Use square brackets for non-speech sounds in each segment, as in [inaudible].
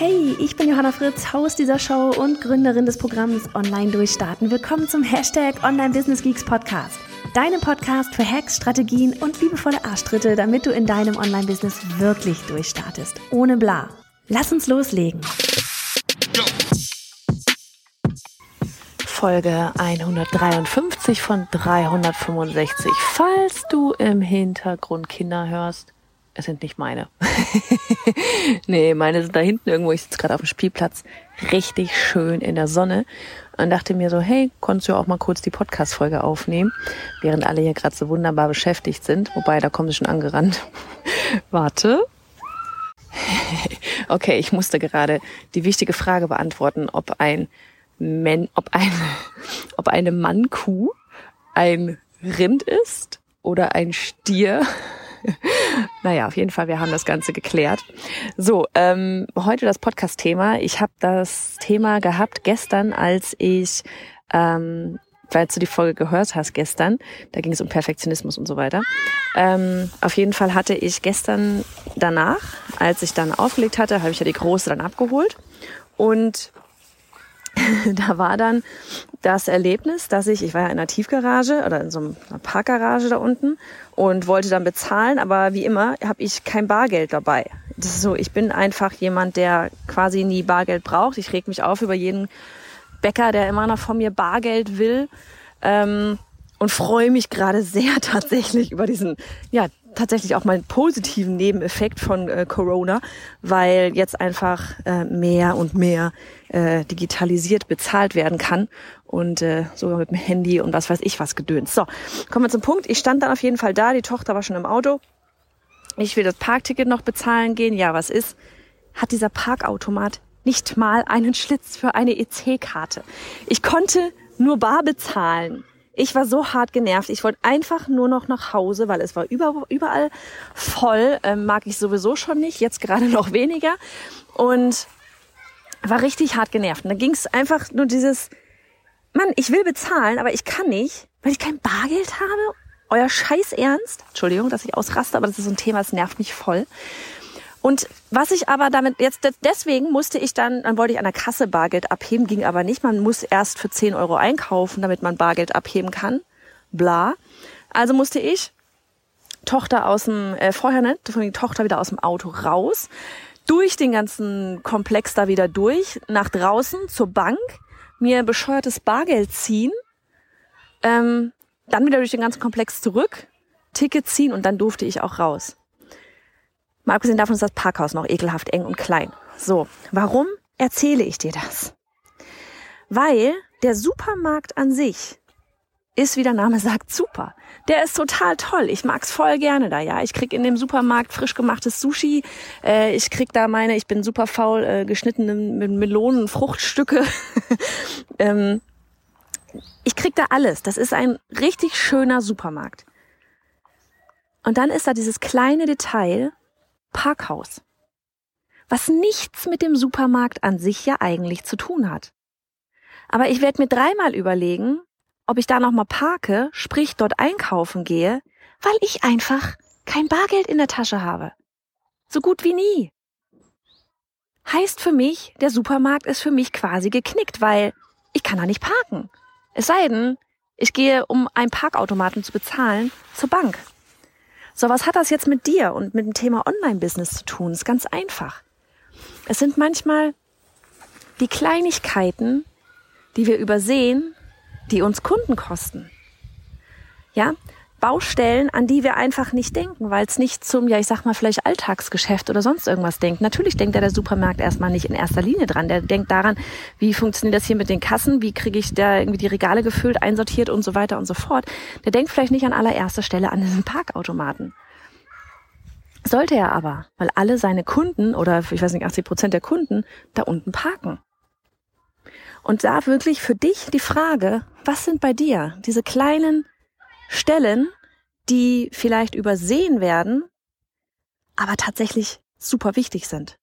Hey, ich bin Johanna Fritz, Haus dieser Show und Gründerin des Programms Online Durchstarten. Willkommen zum Hashtag Online Business Geeks Podcast. Deinem Podcast für Hacks, Strategien und liebevolle Arschtritte, damit du in deinem Online-Business wirklich durchstartest. Ohne bla. Lass uns loslegen. Folge 153 von 365. Falls du im Hintergrund Kinder hörst, es sind nicht meine. [laughs] nee, meine sind da hinten irgendwo. Ich sitze gerade auf dem Spielplatz, richtig schön in der Sonne und dachte mir so, hey, konntest du auch mal kurz die Podcast-Folge aufnehmen, während alle hier gerade so wunderbar beschäftigt sind. Wobei, da kommen sie schon angerannt. [laughs] Warte. [laughs] okay, ich musste gerade die wichtige Frage beantworten, ob ein Men, ob eine, ob eine Mannkuh ein Rind ist oder ein Stier [laughs] naja, auf jeden Fall, wir haben das Ganze geklärt. So, ähm, heute das Podcast-Thema. Ich habe das Thema gehabt gestern, als ich, ähm, weil du die Folge gehört hast gestern, da ging es um Perfektionismus und so weiter. Ähm, auf jeden Fall hatte ich gestern danach, als ich dann aufgelegt hatte, habe ich ja die große dann abgeholt und [laughs] da war dann das Erlebnis, dass ich, ich war ja in einer Tiefgarage oder in so einer Parkgarage da unten und wollte dann bezahlen, aber wie immer habe ich kein Bargeld dabei. Das ist so, ich bin einfach jemand, der quasi nie Bargeld braucht. Ich reg mich auf über jeden Bäcker, der immer noch von mir Bargeld will. Ähm, und freue mich gerade sehr [laughs] tatsächlich über diesen, ja, tatsächlich auch mal einen positiven Nebeneffekt von äh, Corona, weil jetzt einfach äh, mehr und mehr äh, digitalisiert bezahlt werden kann und äh, sogar mit dem Handy und was weiß ich was gedöns. So, kommen wir zum Punkt. Ich stand dann auf jeden Fall da, die Tochter war schon im Auto. Ich will das Parkticket noch bezahlen gehen. Ja, was ist? Hat dieser Parkautomat nicht mal einen Schlitz für eine EC-Karte. Ich konnte nur bar bezahlen. Ich war so hart genervt. Ich wollte einfach nur noch nach Hause, weil es war überall voll. Ähm, mag ich sowieso schon nicht, jetzt gerade [laughs] noch weniger. Und war richtig hart genervt. Und da ging es einfach nur dieses, Mann, ich will bezahlen, aber ich kann nicht, weil ich kein Bargeld habe. Euer Scheiß Ernst. Entschuldigung, dass ich ausraste, aber das ist so ein Thema, das nervt mich voll. Und was ich aber damit jetzt, deswegen musste ich dann, dann wollte ich an der Kasse Bargeld abheben, ging aber nicht. Man muss erst für 10 Euro einkaufen, damit man Bargeld abheben kann. Bla. Also musste ich Tochter aus dem, äh, vorher ne, von die Tochter wieder aus dem Auto raus, durch den ganzen Komplex da wieder durch, nach draußen zur Bank, mir bescheuertes Bargeld ziehen, ähm, dann wieder durch den ganzen Komplex zurück, Ticket ziehen und dann durfte ich auch raus. Mal abgesehen davon ist das Parkhaus noch ekelhaft eng und klein. So, warum erzähle ich dir das? Weil der Supermarkt an sich ist, wie der Name [laughs] sagt, super. Der ist total toll. Ich mag's voll gerne da, ja. Ich krieg in dem Supermarkt frisch gemachtes Sushi. Äh, ich krieg da meine, ich bin super faul, äh, geschnittene Melonen, Fruchtstücke. [laughs] ähm, ich krieg da alles. Das ist ein richtig schöner Supermarkt. Und dann ist da dieses kleine Detail, Parkhaus. Was nichts mit dem Supermarkt an sich ja eigentlich zu tun hat. Aber ich werde mir dreimal überlegen, ob ich da nochmal parke, sprich dort einkaufen gehe, weil ich einfach kein Bargeld in der Tasche habe. So gut wie nie. Heißt für mich, der Supermarkt ist für mich quasi geknickt, weil ich kann da nicht parken. Es sei denn, ich gehe, um einen Parkautomaten zu bezahlen, zur Bank. So, was hat das jetzt mit dir und mit dem Thema Online-Business zu tun? ist ganz einfach. Es sind manchmal die Kleinigkeiten, die wir übersehen, die uns Kunden kosten. Ja, Baustellen, an die wir einfach nicht denken, weil es nicht zum, ja, ich sag mal, vielleicht Alltagsgeschäft oder sonst irgendwas denkt. Natürlich denkt ja der Supermarkt erstmal nicht in erster Linie dran. Der denkt daran, wie funktioniert das hier mit den Kassen, wie kriege ich da irgendwie die Regale gefüllt, einsortiert und so weiter und so fort. Der denkt vielleicht nicht an allererster Stelle an diesen Parkautomaten. Sollte er aber, weil alle seine Kunden oder ich weiß nicht, 80 Prozent der Kunden da unten parken. Und da wirklich für dich die Frage, was sind bei dir diese kleinen Stellen, die vielleicht übersehen werden, aber tatsächlich super wichtig sind.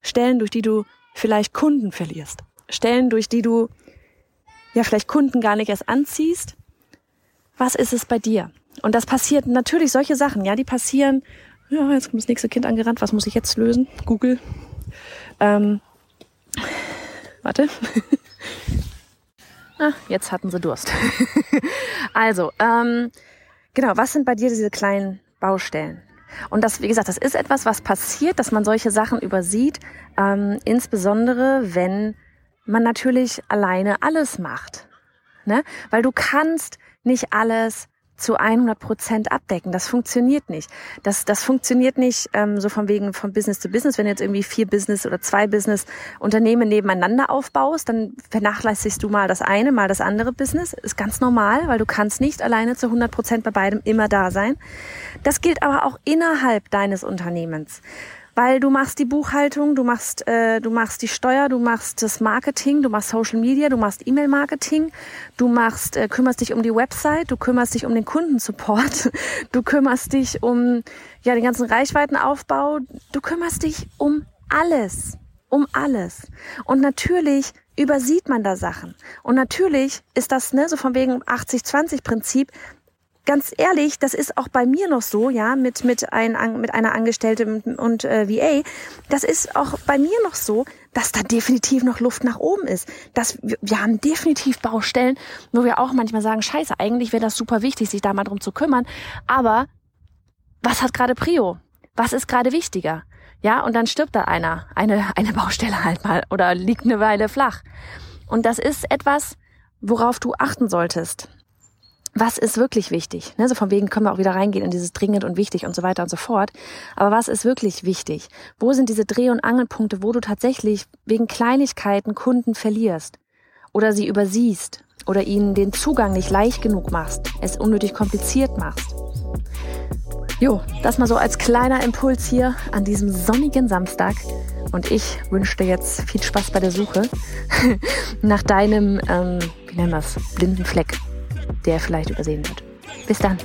Stellen, durch die du vielleicht Kunden verlierst. Stellen, durch die du ja vielleicht Kunden gar nicht erst anziehst. Was ist es bei dir? Und das passiert natürlich solche Sachen, ja, die passieren. Ja, jetzt kommt das nächste Kind angerannt. Was muss ich jetzt lösen? Google. Ähm, warte. Ah, jetzt hatten sie Durst. [laughs] also, ähm, genau, was sind bei dir diese kleinen Baustellen? Und das, wie gesagt, das ist etwas, was passiert, dass man solche Sachen übersieht, ähm, insbesondere wenn man natürlich alleine alles macht. Ne? Weil du kannst nicht alles zu 100 Prozent abdecken. Das funktioniert nicht. Das, das funktioniert nicht ähm, so von wegen von Business zu Business. Wenn du jetzt irgendwie vier Business oder zwei Business Unternehmen nebeneinander aufbaust, dann vernachlässigst du mal das eine, mal das andere Business. Ist ganz normal, weil du kannst nicht alleine zu 100 Prozent bei beidem immer da sein. Das gilt aber auch innerhalb deines Unternehmens weil du machst die Buchhaltung, du machst, äh, du machst die Steuer, du machst das Marketing, du machst Social Media, du machst E-Mail-Marketing, du machst, äh, kümmerst dich um die Website, du kümmerst dich um den Kundensupport, [laughs] du kümmerst dich um ja den ganzen Reichweitenaufbau, du kümmerst dich um alles, um alles. Und natürlich übersieht man da Sachen. Und natürlich ist das ne, so von wegen 80-20-Prinzip ganz ehrlich, das ist auch bei mir noch so, ja, mit, mit, ein, mit einer Angestellten und äh, VA. Das ist auch bei mir noch so, dass da definitiv noch Luft nach oben ist. Dass wir, wir haben definitiv Baustellen, wo wir auch manchmal sagen, scheiße, eigentlich wäre das super wichtig, sich da mal drum zu kümmern. Aber was hat gerade Prio? Was ist gerade wichtiger? Ja, und dann stirbt da einer, eine, eine Baustelle halt mal oder liegt eine Weile flach. Und das ist etwas, worauf du achten solltest was ist wirklich wichtig? Ne, so von wegen können wir auch wieder reingehen in dieses dringend und wichtig und so weiter und so fort. Aber was ist wirklich wichtig? Wo sind diese Dreh- und Angelpunkte, wo du tatsächlich wegen Kleinigkeiten Kunden verlierst oder sie übersiehst oder ihnen den Zugang nicht leicht genug machst, es unnötig kompliziert machst? Jo, das mal so als kleiner Impuls hier an diesem sonnigen Samstag. Und ich wünsche dir jetzt viel Spaß bei der Suche [laughs] nach deinem, ähm, wie nennen wir es, blinden Fleck der vielleicht übersehen wird. Bis dann.